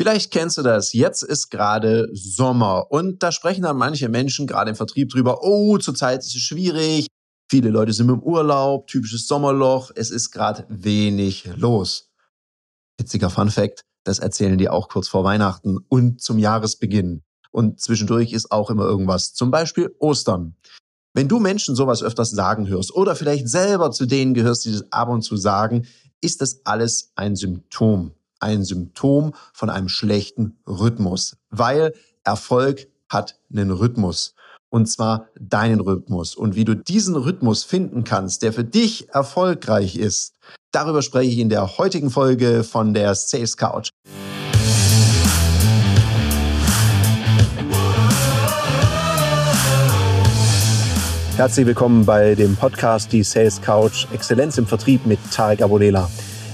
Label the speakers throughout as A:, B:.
A: Vielleicht kennst du das. Jetzt ist gerade Sommer und da sprechen dann manche Menschen gerade im Vertrieb drüber, oh, zurzeit ist es schwierig. Viele Leute sind im Urlaub, typisches Sommerloch, es ist gerade wenig los. Witziger Fun Fact, das erzählen die auch kurz vor Weihnachten und zum Jahresbeginn. Und zwischendurch ist auch immer irgendwas, zum Beispiel Ostern. Wenn du Menschen sowas öfters sagen hörst oder vielleicht selber zu denen gehörst, die das ab und zu sagen, ist das alles ein Symptom ein Symptom von einem schlechten Rhythmus, weil Erfolg hat einen Rhythmus. Und zwar deinen Rhythmus. Und wie du diesen Rhythmus finden kannst, der für dich erfolgreich ist, darüber spreche ich in der heutigen Folge von der Sales Couch. Herzlich willkommen bei dem Podcast Die Sales Couch Exzellenz im Vertrieb mit Tarek Abodela.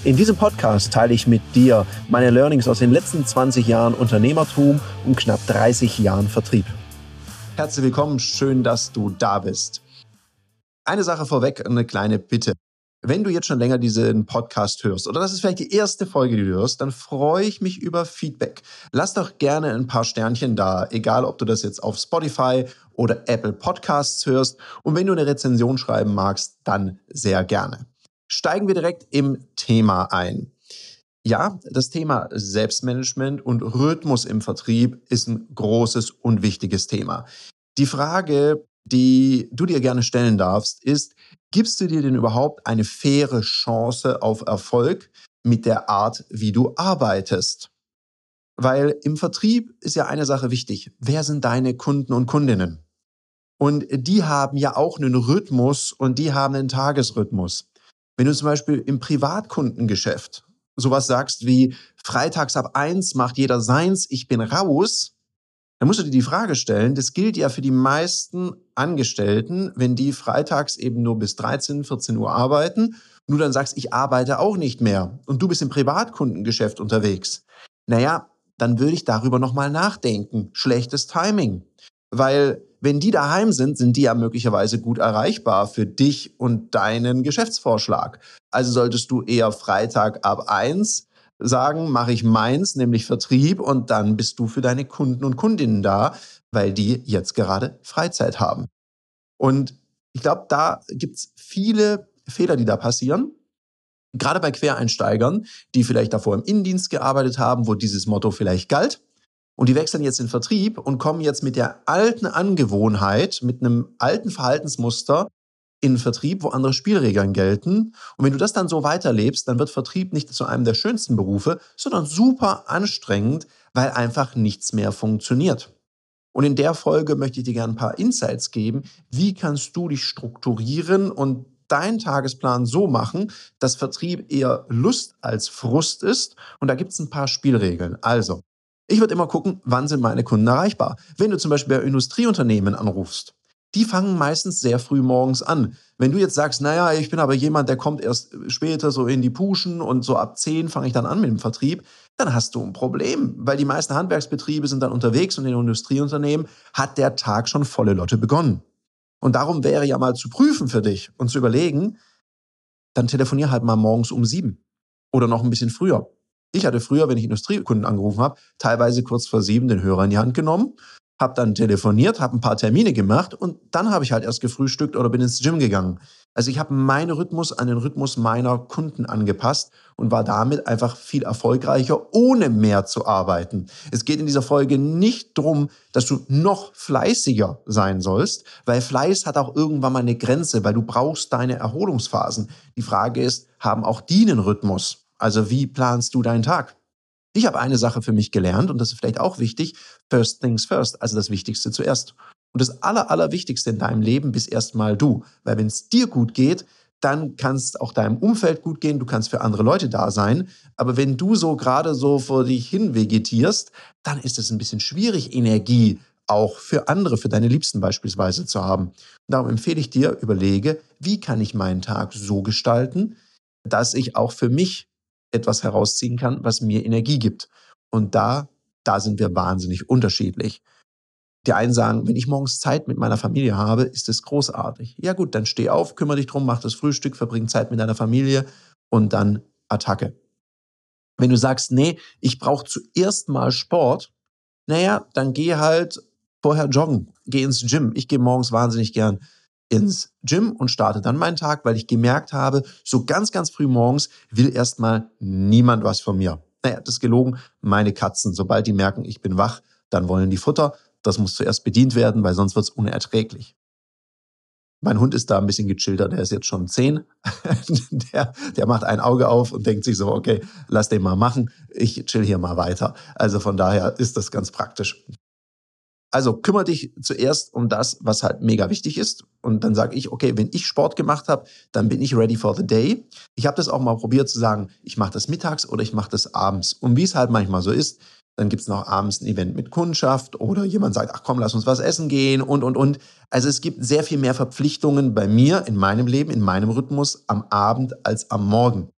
A: In diesem Podcast teile ich mit dir meine Learnings aus den letzten 20 Jahren Unternehmertum und knapp 30 Jahren Vertrieb. Herzlich willkommen, schön, dass du da bist. Eine Sache vorweg, eine kleine Bitte. Wenn du jetzt schon länger diesen Podcast hörst oder das ist vielleicht die erste Folge, die du hörst, dann freue ich mich über Feedback. Lass doch gerne ein paar Sternchen da, egal ob du das jetzt auf Spotify oder Apple Podcasts hörst. Und wenn du eine Rezension schreiben magst, dann sehr gerne. Steigen wir direkt im Thema ein. Ja, das Thema Selbstmanagement und Rhythmus im Vertrieb ist ein großes und wichtiges Thema. Die Frage, die du dir gerne stellen darfst, ist, gibst du dir denn überhaupt eine faire Chance auf Erfolg mit der Art, wie du arbeitest? Weil im Vertrieb ist ja eine Sache wichtig. Wer sind deine Kunden und Kundinnen? Und die haben ja auch einen Rhythmus und die haben einen Tagesrhythmus. Wenn du zum Beispiel im Privatkundengeschäft sowas sagst wie freitags ab eins macht jeder seins, ich bin raus, dann musst du dir die Frage stellen, das gilt ja für die meisten Angestellten, wenn die freitags eben nur bis 13, 14 Uhr arbeiten und du dann sagst, ich arbeite auch nicht mehr und du bist im Privatkundengeschäft unterwegs. Naja, dann würde ich darüber nochmal nachdenken. Schlechtes Timing. Weil wenn die daheim sind, sind die ja möglicherweise gut erreichbar für dich und deinen Geschäftsvorschlag. Also solltest du eher Freitag ab eins sagen, mache ich meins, nämlich Vertrieb, und dann bist du für deine Kunden und Kundinnen da, weil die jetzt gerade Freizeit haben. Und ich glaube, da gibt's viele Fehler, die da passieren. Gerade bei Quereinsteigern, die vielleicht davor im Innendienst gearbeitet haben, wo dieses Motto vielleicht galt und die wechseln jetzt in Vertrieb und kommen jetzt mit der alten Angewohnheit, mit einem alten Verhaltensmuster in Vertrieb, wo andere Spielregeln gelten. Und wenn du das dann so weiterlebst, dann wird Vertrieb nicht zu einem der schönsten Berufe, sondern super anstrengend, weil einfach nichts mehr funktioniert. Und in der Folge möchte ich dir gerne ein paar Insights geben. Wie kannst du dich strukturieren und deinen Tagesplan so machen, dass Vertrieb eher Lust als Frust ist? Und da gibt es ein paar Spielregeln. Also, ich würde immer gucken, wann sind meine Kunden erreichbar. Wenn du zum Beispiel bei Industrieunternehmen anrufst, die fangen meistens sehr früh morgens an. Wenn du jetzt sagst, naja, ich bin aber jemand, der kommt erst später so in die Puschen und so ab 10 fange ich dann an mit dem Vertrieb, dann hast du ein Problem, weil die meisten Handwerksbetriebe sind dann unterwegs und in Industrieunternehmen hat der Tag schon volle Lotte begonnen. Und darum wäre ja mal zu prüfen für dich und zu überlegen, dann telefonier halt mal morgens um sieben oder noch ein bisschen früher. Ich hatte früher, wenn ich Industriekunden angerufen habe, teilweise kurz vor sieben den Hörer in die Hand genommen, habe dann telefoniert, habe ein paar Termine gemacht und dann habe ich halt erst gefrühstückt oder bin ins Gym gegangen. Also ich habe meinen Rhythmus an den Rhythmus meiner Kunden angepasst und war damit einfach viel erfolgreicher, ohne mehr zu arbeiten. Es geht in dieser Folge nicht darum, dass du noch fleißiger sein sollst, weil Fleiß hat auch irgendwann mal eine Grenze, weil du brauchst deine Erholungsphasen. Die Frage ist, haben auch die einen Rhythmus? Also wie planst du deinen Tag? Ich habe eine Sache für mich gelernt und das ist vielleicht auch wichtig. First things first, also das Wichtigste zuerst. Und das Aller, Allerwichtigste in deinem Leben bist erstmal du. Weil wenn es dir gut geht, dann kannst auch deinem Umfeld gut gehen, du kannst für andere Leute da sein. Aber wenn du so gerade so vor dich hin vegetierst, dann ist es ein bisschen schwierig, Energie auch für andere, für deine Liebsten beispielsweise zu haben. Und darum empfehle ich dir, überlege, wie kann ich meinen Tag so gestalten, dass ich auch für mich etwas herausziehen kann, was mir Energie gibt. Und da, da sind wir wahnsinnig unterschiedlich. Die einen sagen, wenn ich morgens Zeit mit meiner Familie habe, ist es großartig. Ja gut, dann steh auf, kümmere dich drum, mach das Frühstück, verbring Zeit mit deiner Familie und dann Attacke. Wenn du sagst, nee, ich brauche zuerst mal Sport, naja, dann geh halt vorher joggen, geh ins Gym. Ich gehe morgens wahnsinnig gern ins Gym und starte dann meinen Tag, weil ich gemerkt habe, so ganz, ganz früh morgens will erstmal niemand was von mir. Naja, das ist gelogen. Meine Katzen, sobald die merken, ich bin wach, dann wollen die Futter. Das muss zuerst bedient werden, weil sonst wird es unerträglich. Mein Hund ist da ein bisschen gechillter, der ist jetzt schon zehn. der, der macht ein Auge auf und denkt sich so, okay, lass den mal machen, ich chill hier mal weiter. Also von daher ist das ganz praktisch. Also kümmere dich zuerst um das, was halt mega wichtig ist. Und dann sage ich, okay, wenn ich Sport gemacht habe, dann bin ich ready for the day. Ich habe das auch mal probiert zu sagen, ich mache das mittags oder ich mache das abends. Und wie es halt manchmal so ist, dann gibt's noch abends ein Event mit Kundschaft oder jemand sagt, ach komm, lass uns was essen gehen und, und, und. Also es gibt sehr viel mehr Verpflichtungen bei mir in meinem Leben, in meinem Rhythmus am Abend als am Morgen.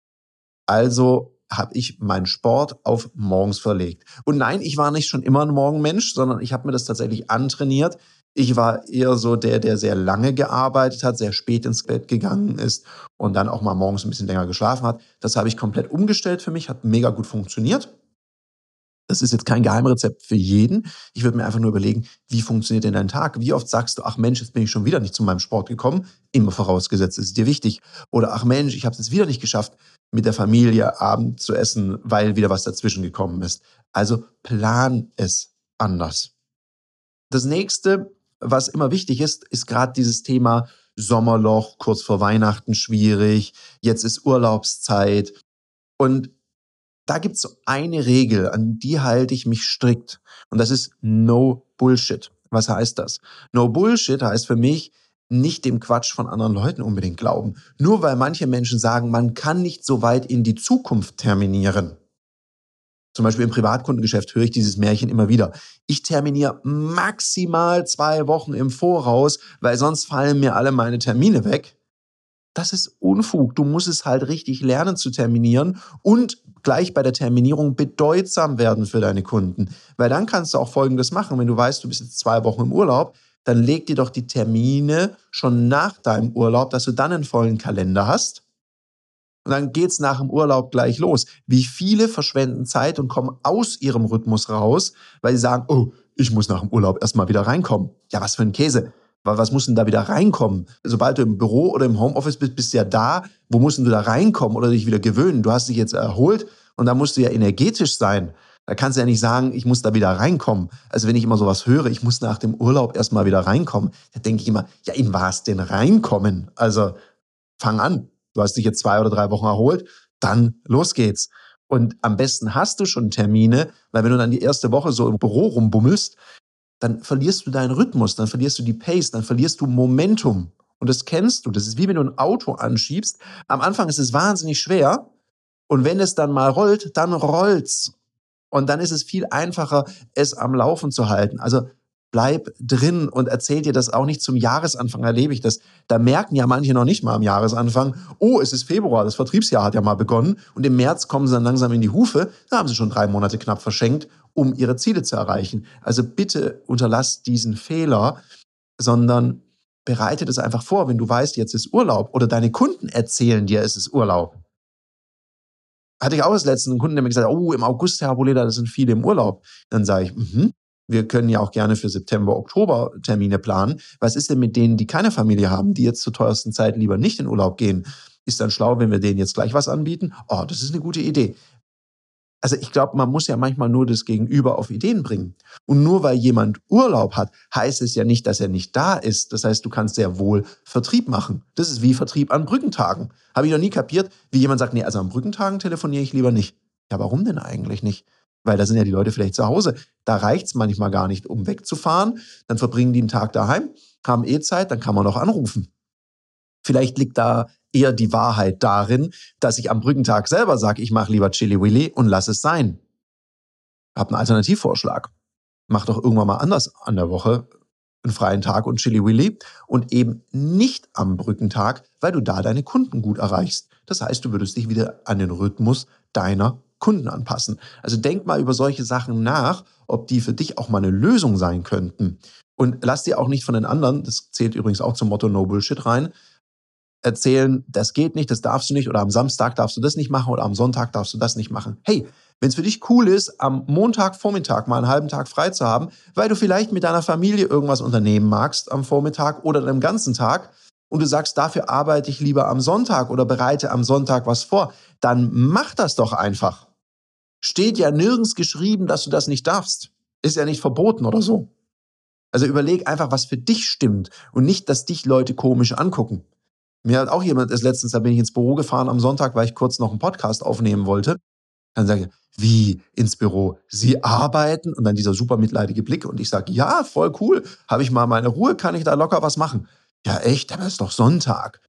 A: Also habe ich meinen Sport auf morgens verlegt. Und nein, ich war nicht schon immer ein Morgenmensch, sondern ich habe mir das tatsächlich antrainiert. Ich war eher so der, der sehr lange gearbeitet hat, sehr spät ins Bett gegangen ist und dann auch mal morgens ein bisschen länger geschlafen hat. Das habe ich komplett umgestellt für mich, hat mega gut funktioniert. Das ist jetzt kein Geheimrezept für jeden. Ich würde mir einfach nur überlegen, wie funktioniert denn dein Tag? Wie oft sagst du, ach Mensch, jetzt bin ich schon wieder nicht zu meinem Sport gekommen? Immer vorausgesetzt, ist dir wichtig. Oder ach Mensch, ich habe es jetzt wieder nicht geschafft, mit der Familie Abend zu essen, weil wieder was dazwischen gekommen ist. Also plan es anders. Das nächste, was immer wichtig ist, ist gerade dieses Thema Sommerloch, kurz vor Weihnachten schwierig, jetzt ist Urlaubszeit. Und da gibt es so eine Regel, an die halte ich mich strikt. Und das ist No Bullshit. Was heißt das? No Bullshit heißt für mich, nicht dem Quatsch von anderen Leuten unbedingt glauben. Nur weil manche Menschen sagen, man kann nicht so weit in die Zukunft terminieren. Zum Beispiel im Privatkundengeschäft höre ich dieses Märchen immer wieder. Ich terminiere maximal zwei Wochen im Voraus, weil sonst fallen mir alle meine Termine weg. Das ist Unfug. Du musst es halt richtig lernen zu terminieren und gleich bei der Terminierung bedeutsam werden für deine Kunden. Weil dann kannst du auch Folgendes machen. Wenn du weißt, du bist jetzt zwei Wochen im Urlaub, dann leg dir doch die Termine schon nach deinem Urlaub, dass du dann einen vollen Kalender hast. Und dann geht's nach dem Urlaub gleich los. Wie viele verschwenden Zeit und kommen aus ihrem Rhythmus raus, weil sie sagen, oh, ich muss nach dem Urlaub erstmal wieder reinkommen. Ja, was für ein Käse. Was muss denn da wieder reinkommen? Sobald du im Büro oder im Homeoffice bist, bist du ja da. Wo musst du da reinkommen oder dich wieder gewöhnen? Du hast dich jetzt erholt und da musst du ja energetisch sein. Da kannst du ja nicht sagen, ich muss da wieder reinkommen. Also wenn ich immer sowas höre, ich muss nach dem Urlaub erstmal wieder reinkommen, da denke ich immer, ja, in was denn reinkommen? Also fang an. Du hast dich jetzt zwei oder drei Wochen erholt, dann los geht's. Und am besten hast du schon Termine, weil wenn du dann die erste Woche so im Büro rumbummelst, dann verlierst du deinen Rhythmus, dann verlierst du die Pace, dann verlierst du Momentum. Und das kennst du. Das ist wie wenn du ein Auto anschiebst. Am Anfang ist es wahnsinnig schwer. Und wenn es dann mal rollt, dann rollt's. Und dann ist es viel einfacher, es am Laufen zu halten. Also bleib drin und erzähl dir das auch nicht zum Jahresanfang, erlebe ich das. Da merken ja manche noch nicht mal am Jahresanfang, oh, es ist Februar, das Vertriebsjahr hat ja mal begonnen und im März kommen sie dann langsam in die Hufe, da haben sie schon drei Monate knapp verschenkt, um ihre Ziele zu erreichen. Also bitte unterlass diesen Fehler, sondern bereite das einfach vor, wenn du weißt, jetzt ist Urlaub oder deine Kunden erzählen dir, es ist Urlaub hatte ich auch das letzte einen Kunden, der mir gesagt hat, oh, im August, Herr Boleda, das sind viele im Urlaub. Dann sage ich, mhm. Wir können ja auch gerne für September, Oktober Termine planen. Was ist denn mit denen, die keine Familie haben, die jetzt zur teuersten Zeit lieber nicht in Urlaub gehen? Ist dann schlau, wenn wir denen jetzt gleich was anbieten? Oh, das ist eine gute Idee. Also ich glaube, man muss ja manchmal nur das Gegenüber auf Ideen bringen. Und nur weil jemand Urlaub hat, heißt es ja nicht, dass er nicht da ist. Das heißt, du kannst sehr wohl Vertrieb machen. Das ist wie Vertrieb an Brückentagen. Habe ich noch nie kapiert, wie jemand sagt, nee, also an Brückentagen telefoniere ich lieber nicht. Ja, warum denn eigentlich nicht? Weil da sind ja die Leute vielleicht zu Hause. Da reicht's manchmal gar nicht, um wegzufahren. Dann verbringen die einen Tag daheim, haben eh Zeit, dann kann man noch anrufen. Vielleicht liegt da eher die Wahrheit darin, dass ich am Brückentag selber sage, ich mache lieber Chili Willy und lass es sein. Hab einen Alternativvorschlag. Mach doch irgendwann mal anders an der Woche einen freien Tag und Chili Willy und eben nicht am Brückentag, weil du da deine Kunden gut erreichst. Das heißt, du würdest dich wieder an den Rhythmus deiner Kunden anpassen. Also denk mal über solche Sachen nach, ob die für dich auch mal eine Lösung sein könnten. Und lass dir auch nicht von den anderen, das zählt übrigens auch zum Motto No Bullshit rein, erzählen, das geht nicht, das darfst du nicht oder am Samstag darfst du das nicht machen oder am Sonntag darfst du das nicht machen. Hey, wenn es für dich cool ist, am Montagvormittag mal einen halben Tag frei zu haben, weil du vielleicht mit deiner Familie irgendwas unternehmen magst am Vormittag oder am ganzen Tag und du sagst, dafür arbeite ich lieber am Sonntag oder bereite am Sonntag was vor, dann mach das doch einfach. Steht ja nirgends geschrieben, dass du das nicht darfst. Ist ja nicht verboten oder so. Also überleg einfach, was für dich stimmt und nicht, dass dich Leute komisch angucken. Mir hat auch jemand ist letztens, da bin ich ins Büro gefahren am Sonntag, weil ich kurz noch einen Podcast aufnehmen wollte. Dann sage ich, wie ins Büro? Sie arbeiten? Und dann dieser super mitleidige Blick. Und ich sage, ja, voll cool. Habe ich mal meine Ruhe, kann ich da locker was machen. Ja, echt, aber ist doch Sonntag.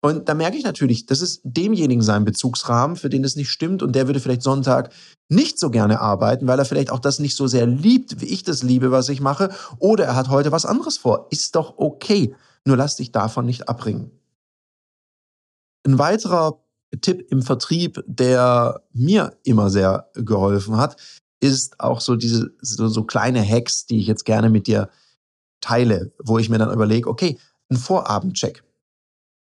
A: Und da merke ich natürlich, das ist demjenigen sein Bezugsrahmen, für den es nicht stimmt. Und der würde vielleicht Sonntag nicht so gerne arbeiten, weil er vielleicht auch das nicht so sehr liebt, wie ich das liebe, was ich mache. Oder er hat heute was anderes vor. Ist doch okay. Nur lass dich davon nicht abbringen. Ein weiterer Tipp im Vertrieb, der mir immer sehr geholfen hat, ist auch so diese so, so kleine Hacks, die ich jetzt gerne mit dir teile, wo ich mir dann überlege, okay, ein Vorabendcheck.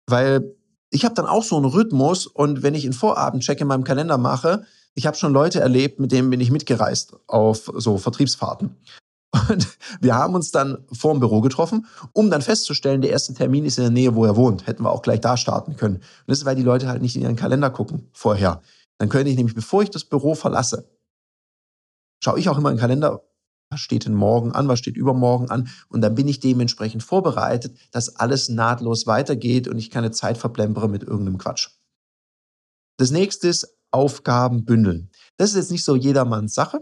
A: Weil ich habe dann auch so einen Rhythmus und wenn ich einen Vorabendcheck in meinem Kalender mache, ich habe schon Leute erlebt, mit denen bin ich mitgereist auf so Vertriebsfahrten. Und wir haben uns dann vor dem Büro getroffen, um dann festzustellen, der erste Termin ist in der Nähe, wo er wohnt. Hätten wir auch gleich da starten können. Und das ist, weil die Leute halt nicht in ihren Kalender gucken vorher. Dann könnte ich nämlich, bevor ich das Büro verlasse, schaue ich auch immer in den Kalender, was steht denn morgen an, was steht übermorgen an. Und dann bin ich dementsprechend vorbereitet, dass alles nahtlos weitergeht und ich keine Zeit verplempere mit irgendeinem Quatsch. Das nächste ist Aufgaben bündeln. Das ist jetzt nicht so jedermanns Sache.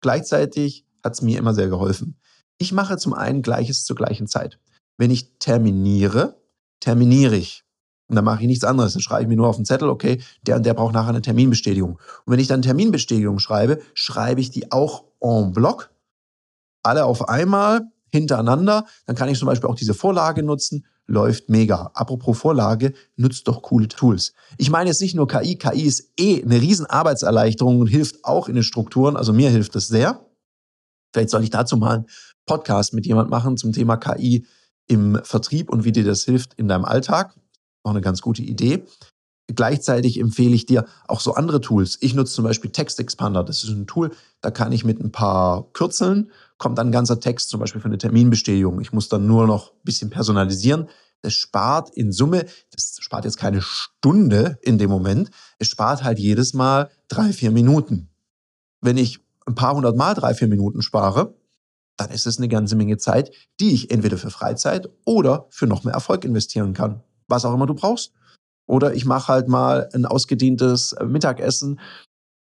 A: Gleichzeitig hat es mir immer sehr geholfen. Ich mache zum einen Gleiches zur gleichen Zeit. Wenn ich terminiere, terminiere ich. Und dann mache ich nichts anderes. Dann schreibe ich mir nur auf den Zettel, okay, der und der braucht nachher eine Terminbestätigung. Und wenn ich dann Terminbestätigung schreibe, schreibe ich die auch en bloc, alle auf einmal, hintereinander. Dann kann ich zum Beispiel auch diese Vorlage nutzen. Läuft mega. Apropos Vorlage, nutzt doch coole Tools. Ich meine jetzt nicht nur KI. KI ist eh eine riesen Arbeitserleichterung und hilft auch in den Strukturen. Also mir hilft es sehr. Vielleicht soll ich dazu mal einen Podcast mit jemand machen zum Thema KI im Vertrieb und wie dir das hilft in deinem Alltag. Auch eine ganz gute Idee. Gleichzeitig empfehle ich dir auch so andere Tools. Ich nutze zum Beispiel Text Expander. Das ist ein Tool, da kann ich mit ein paar Kürzeln, kommt dann ein ganzer Text zum Beispiel für eine Terminbestätigung. Ich muss dann nur noch ein bisschen personalisieren. Das spart in Summe, das spart jetzt keine Stunde in dem Moment, es spart halt jedes Mal drei, vier Minuten. Wenn ich ein paar hundert Mal drei, vier Minuten spare, dann ist es eine ganze Menge Zeit, die ich entweder für Freizeit oder für noch mehr Erfolg investieren kann. Was auch immer du brauchst. Oder ich mache halt mal ein ausgedehntes Mittagessen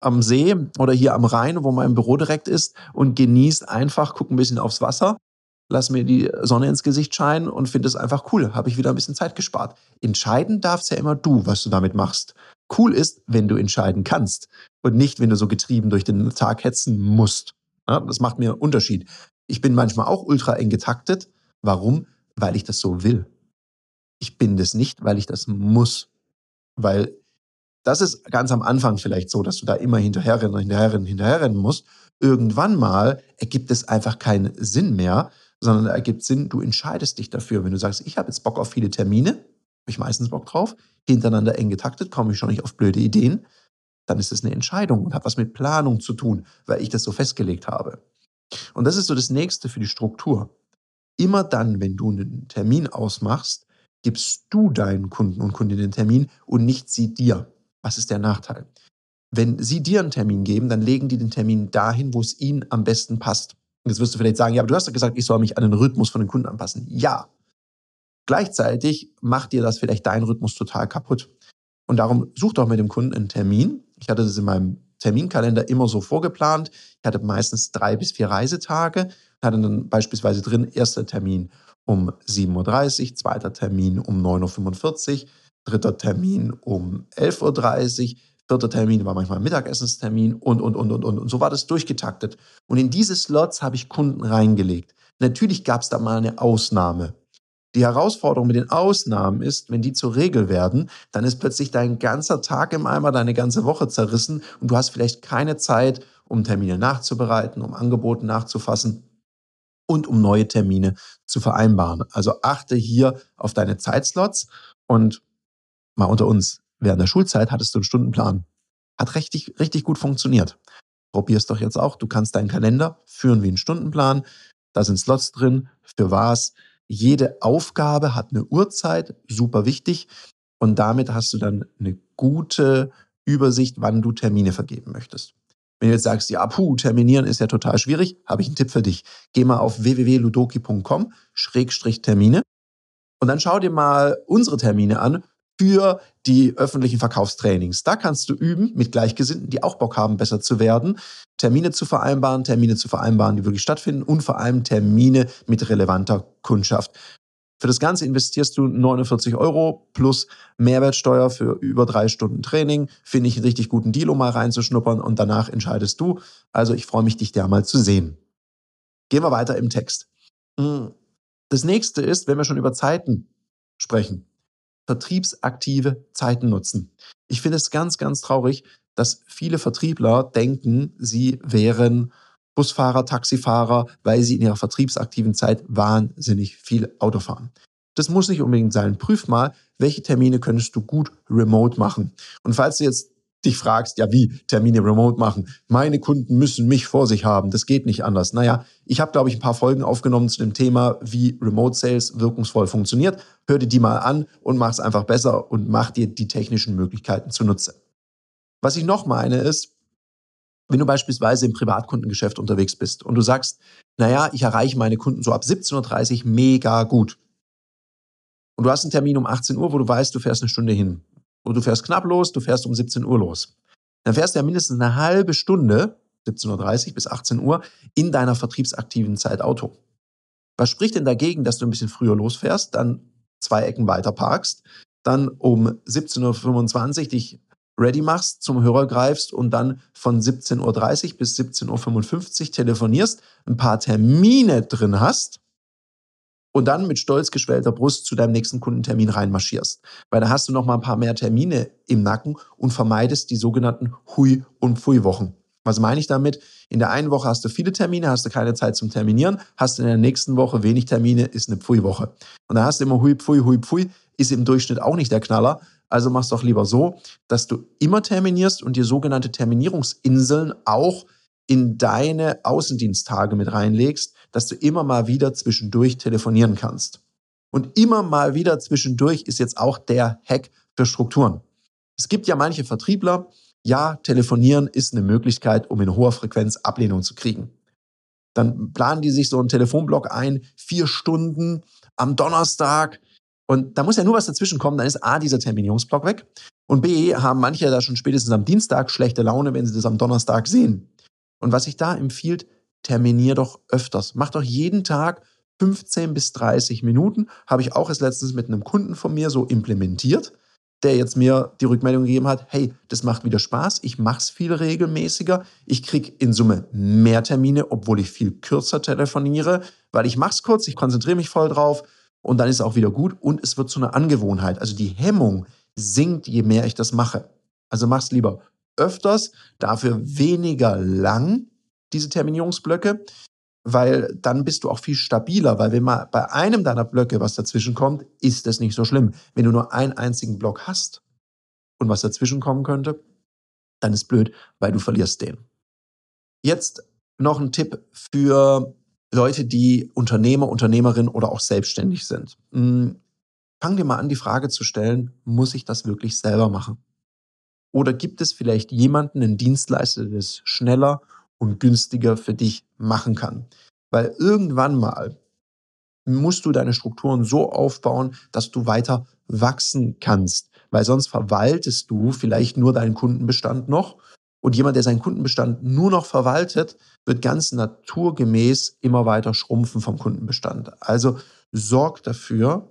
A: am See oder hier am Rhein, wo mein Büro direkt ist und genieße einfach, gucke ein bisschen aufs Wasser, lass mir die Sonne ins Gesicht scheinen und finde es einfach cool. Habe ich wieder ein bisschen Zeit gespart. Entscheiden darfst ja immer du, was du damit machst. Cool ist, wenn du entscheiden kannst und nicht, wenn du so getrieben durch den Tag hetzen musst. Ja, das macht mir einen Unterschied. Ich bin manchmal auch ultra eng getaktet. Warum? Weil ich das so will. Ich bin das nicht, weil ich das muss. Weil das ist ganz am Anfang vielleicht so, dass du da immer hinterherrennen, hinterherrennen, hinterherrennen musst. Irgendwann mal ergibt es einfach keinen Sinn mehr, sondern ergibt Sinn, du entscheidest dich dafür. Wenn du sagst, ich habe jetzt Bock auf viele Termine, habe ich meistens Bock drauf, hintereinander eng getaktet, komme ich schon nicht auf blöde Ideen, dann ist es eine Entscheidung und hat was mit Planung zu tun, weil ich das so festgelegt habe. Und das ist so das nächste für die Struktur. Immer dann, wenn du einen Termin ausmachst, gibst du deinen Kunden und Kundinnen den Termin und nicht sie dir. Was ist der Nachteil? Wenn sie dir einen Termin geben, dann legen die den Termin dahin, wo es ihnen am besten passt. Und jetzt wirst du vielleicht sagen, ja, aber du hast ja gesagt, ich soll mich an den Rhythmus von den Kunden anpassen. Ja. Gleichzeitig macht dir das vielleicht deinen Rhythmus total kaputt. Und darum such doch mit dem Kunden einen Termin. Ich hatte das in meinem Terminkalender immer so vorgeplant. Ich hatte meistens drei bis vier Reisetage, hatte dann beispielsweise drin, erster Termin um 7.30 Uhr, zweiter Termin um 9.45 Uhr, dritter Termin um 11.30 Uhr, vierter Termin war manchmal ein Mittagessenstermin und, und, und, und, und. Und so war das durchgetaktet. Und in diese Slots habe ich Kunden reingelegt. Natürlich gab es da mal eine Ausnahme. Die Herausforderung mit den Ausnahmen ist, wenn die zur Regel werden, dann ist plötzlich dein ganzer Tag im Eimer, deine ganze Woche zerrissen und du hast vielleicht keine Zeit, um Termine nachzubereiten, um Angebote nachzufassen. und um neue Termine zu vereinbaren. Also achte hier auf deine Zeitslots und mal unter uns, während der Schulzeit hattest du einen Stundenplan. Hat richtig, richtig gut funktioniert. Probier es doch jetzt auch. Du kannst deinen Kalender führen wie einen Stundenplan. Da sind Slots drin. Für was? Jede Aufgabe hat eine Uhrzeit. Super wichtig. Und damit hast du dann eine gute Übersicht, wann du Termine vergeben möchtest. Wenn du jetzt sagst, ja, puh, terminieren ist ja total schwierig, habe ich einen Tipp für dich. Geh mal auf www.ludoki.com-termine und dann schau dir mal unsere Termine an für die öffentlichen Verkaufstrainings. Da kannst du üben mit Gleichgesinnten, die auch Bock haben, besser zu werden, Termine zu vereinbaren, Termine zu vereinbaren, die wirklich stattfinden und vor allem Termine mit relevanter Kundschaft. Für das Ganze investierst du 49 Euro plus Mehrwertsteuer für über drei Stunden Training. Finde ich einen richtig guten Deal, um mal reinzuschnuppern und danach entscheidest du. Also ich freue mich, dich da mal zu sehen. Gehen wir weiter im Text. Hm. Das nächste ist, wenn wir schon über Zeiten sprechen, vertriebsaktive Zeiten nutzen. Ich finde es ganz, ganz traurig, dass viele Vertriebler denken, sie wären Busfahrer, Taxifahrer, weil sie in ihrer vertriebsaktiven Zeit wahnsinnig viel Auto fahren. Das muss nicht unbedingt sein. Prüf mal, welche Termine könntest du gut remote machen. Und falls du jetzt dich fragst, ja wie Termine remote machen, meine Kunden müssen mich vor sich haben, das geht nicht anders. Naja, ich habe, glaube ich, ein paar Folgen aufgenommen zu dem Thema, wie Remote Sales wirkungsvoll funktioniert. Hör dir die mal an und mach es einfach besser und mach dir die technischen Möglichkeiten zunutze. Was ich noch meine ist, wenn du beispielsweise im Privatkundengeschäft unterwegs bist und du sagst, naja, ich erreiche meine Kunden so ab 17.30 Uhr mega gut. Und du hast einen Termin um 18 Uhr, wo du weißt, du fährst eine Stunde hin. Und du fährst knapp los, du fährst um 17 Uhr los. Dann fährst du ja mindestens eine halbe Stunde, 17.30 Uhr bis 18 Uhr, in deiner vertriebsaktiven Zeit Auto. Was spricht denn dagegen, dass du ein bisschen früher losfährst, dann zwei Ecken weiter parkst, dann um 17.25 Uhr dich ready machst, zum Hörer greifst und dann von 17.30 Uhr bis 17.55 Uhr telefonierst, ein paar Termine drin hast und dann mit stolz geschwellter Brust zu deinem nächsten Kundentermin reinmarschierst. Weil da hast du noch mal ein paar mehr Termine im Nacken und vermeidest die sogenannten Hui- und Pfui-Wochen. Was meine ich damit? In der einen Woche hast du viele Termine, hast du keine Zeit zum Terminieren, hast in der nächsten Woche wenig Termine, ist eine Pfui-Woche. Und da hast du immer Hui, Pfui, Hui, Pfui, ist im Durchschnitt auch nicht der Knaller, also mach's doch lieber so, dass du immer terminierst und dir sogenannte Terminierungsinseln auch in deine Außendiensttage mit reinlegst, dass du immer mal wieder zwischendurch telefonieren kannst. Und immer mal wieder zwischendurch ist jetzt auch der Hack für Strukturen. Es gibt ja manche Vertriebler, ja, telefonieren ist eine Möglichkeit, um in hoher Frequenz Ablehnung zu kriegen. Dann planen die sich so einen Telefonblock ein, vier Stunden am Donnerstag und da muss ja nur was dazwischen kommen, dann ist A, dieser Terminierungsblock weg. Und B, haben manche da schon spätestens am Dienstag schlechte Laune, wenn sie das am Donnerstag sehen. Und was ich da empfiehlt, terminier doch öfters. Mach doch jeden Tag 15 bis 30 Minuten. Habe ich auch erst letztens mit einem Kunden von mir so implementiert, der jetzt mir die Rückmeldung gegeben hat, hey, das macht wieder Spaß, ich mache es viel regelmäßiger, ich kriege in Summe mehr Termine, obwohl ich viel kürzer telefoniere, weil ich mache es kurz, ich konzentriere mich voll drauf und dann ist es auch wieder gut und es wird zu einer Angewohnheit. Also die Hemmung sinkt, je mehr ich das mache. Also mach's lieber öfters, dafür weniger lang, diese Terminierungsblöcke, weil dann bist du auch viel stabiler, weil wenn mal bei einem deiner Blöcke was dazwischen kommt, ist das nicht so schlimm. Wenn du nur einen einzigen Block hast und was dazwischen kommen könnte, dann ist blöd, weil du verlierst den. Jetzt noch ein Tipp für Leute, die Unternehmer, Unternehmerin oder auch selbstständig sind. Hm, fang dir mal an, die Frage zu stellen, muss ich das wirklich selber machen? Oder gibt es vielleicht jemanden, einen Dienstleister, der es schneller und günstiger für dich machen kann? Weil irgendwann mal musst du deine Strukturen so aufbauen, dass du weiter wachsen kannst. Weil sonst verwaltest du vielleicht nur deinen Kundenbestand noch und jemand, der seinen Kundenbestand nur noch verwaltet, wird ganz naturgemäß immer weiter schrumpfen vom Kundenbestand. Also sorg dafür,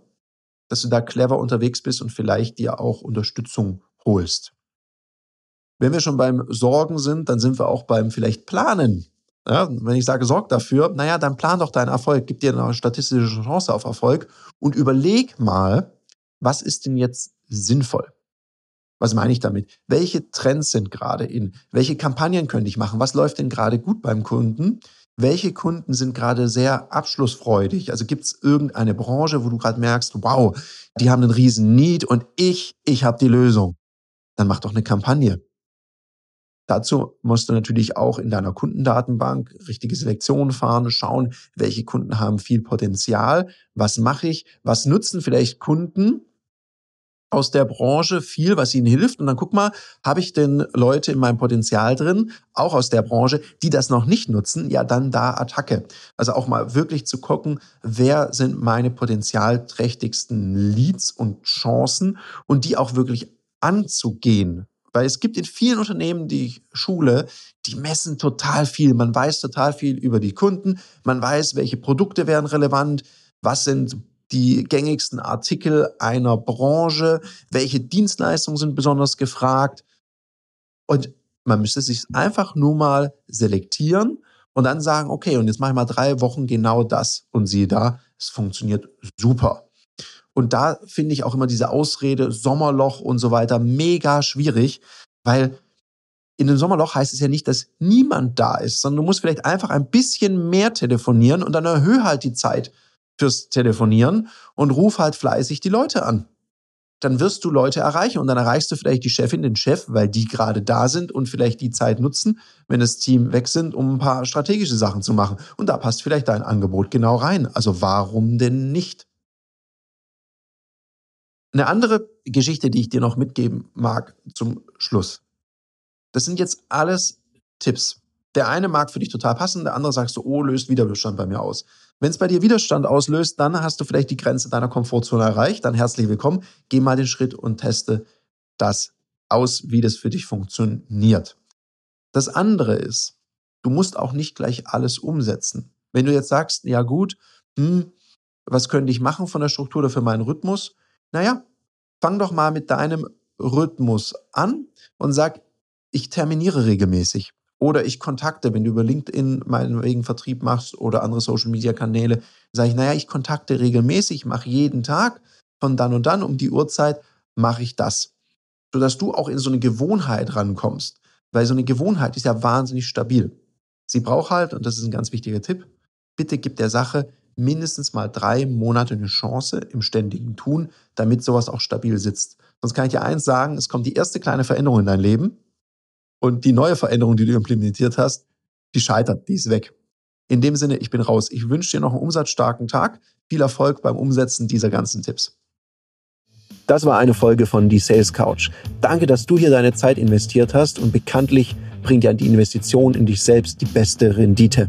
A: dass du da clever unterwegs bist und vielleicht dir auch Unterstützung holst. Wenn wir schon beim Sorgen sind, dann sind wir auch beim vielleicht Planen. Ja, wenn ich sage, sorg dafür, naja, dann plan doch deinen Erfolg, gib dir eine statistische Chance auf Erfolg und überleg mal, was ist denn jetzt sinnvoll? Was meine ich damit? Welche Trends sind gerade in? Welche Kampagnen könnte ich machen? Was läuft denn gerade gut beim Kunden? welche Kunden sind gerade sehr abschlussfreudig? Also gibt es irgendeine Branche, wo du gerade merkst, wow, die haben einen riesen Need und ich, ich habe die Lösung. Dann mach doch eine Kampagne. Dazu musst du natürlich auch in deiner Kundendatenbank richtige Selektionen fahren, schauen, welche Kunden haben viel Potenzial, was mache ich, was nutzen vielleicht Kunden aus der Branche viel, was ihnen hilft. Und dann guck mal, habe ich denn Leute in meinem Potenzial drin, auch aus der Branche, die das noch nicht nutzen? Ja, dann da Attacke. Also auch mal wirklich zu gucken, wer sind meine potenzialträchtigsten Leads und Chancen und die auch wirklich anzugehen. Weil es gibt in vielen Unternehmen, die ich schule, die messen total viel. Man weiß total viel über die Kunden. Man weiß, welche Produkte wären relevant. Was sind die gängigsten Artikel einer Branche? Welche Dienstleistungen sind besonders gefragt? Und man müsste sich einfach nur mal selektieren und dann sagen, okay, und jetzt mache ich mal drei Wochen genau das. Und siehe da, es funktioniert super. Und da finde ich auch immer diese Ausrede Sommerloch und so weiter mega schwierig, weil in einem Sommerloch heißt es ja nicht, dass niemand da ist, sondern du musst vielleicht einfach ein bisschen mehr telefonieren und dann erhöhe halt die Zeit fürs Telefonieren und ruf halt fleißig die Leute an. Dann wirst du Leute erreichen und dann erreichst du vielleicht die Chefin, den Chef, weil die gerade da sind und vielleicht die Zeit nutzen, wenn das Team weg sind, um ein paar strategische Sachen zu machen. Und da passt vielleicht dein Angebot genau rein. Also warum denn nicht? Eine andere Geschichte, die ich dir noch mitgeben mag zum Schluss. Das sind jetzt alles Tipps. Der eine mag für dich total passen, der andere sagst du, oh, löst Widerstand bei mir aus. Wenn es bei dir Widerstand auslöst, dann hast du vielleicht die Grenze deiner Komfortzone erreicht. Dann herzlich willkommen. Geh mal den Schritt und teste das aus, wie das für dich funktioniert. Das andere ist, du musst auch nicht gleich alles umsetzen. Wenn du jetzt sagst, ja gut, hm, was könnte ich machen von der Struktur oder für meinen Rhythmus? Naja, fang doch mal mit deinem Rhythmus an und sag, ich terminiere regelmäßig. Oder ich kontakte, wenn du über LinkedIn meinetwegen Vertrieb machst oder andere Social-Media-Kanäle, sage ich, naja, ich kontakte regelmäßig, mache jeden Tag von dann und dann um die Uhrzeit, mache ich das. Sodass du auch in so eine Gewohnheit rankommst. Weil so eine Gewohnheit ist ja wahnsinnig stabil. Sie braucht halt, und das ist ein ganz wichtiger Tipp, bitte gib der Sache mindestens mal drei Monate eine Chance im ständigen Tun, damit sowas auch stabil sitzt. Sonst kann ich dir eins sagen, es kommt die erste kleine Veränderung in dein Leben und die neue Veränderung, die du implementiert hast, die scheitert, die ist weg. In dem Sinne, ich bin raus. Ich wünsche dir noch einen umsatzstarken Tag. Viel Erfolg beim Umsetzen dieser ganzen Tipps. Das war eine Folge von Die Sales Couch. Danke, dass du hier deine Zeit investiert hast und bekanntlich bringt ja die Investition in dich selbst die beste Rendite.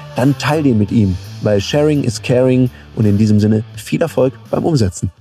A: dann teil den mit ihm, weil Sharing is Caring und in diesem Sinne viel Erfolg beim Umsetzen.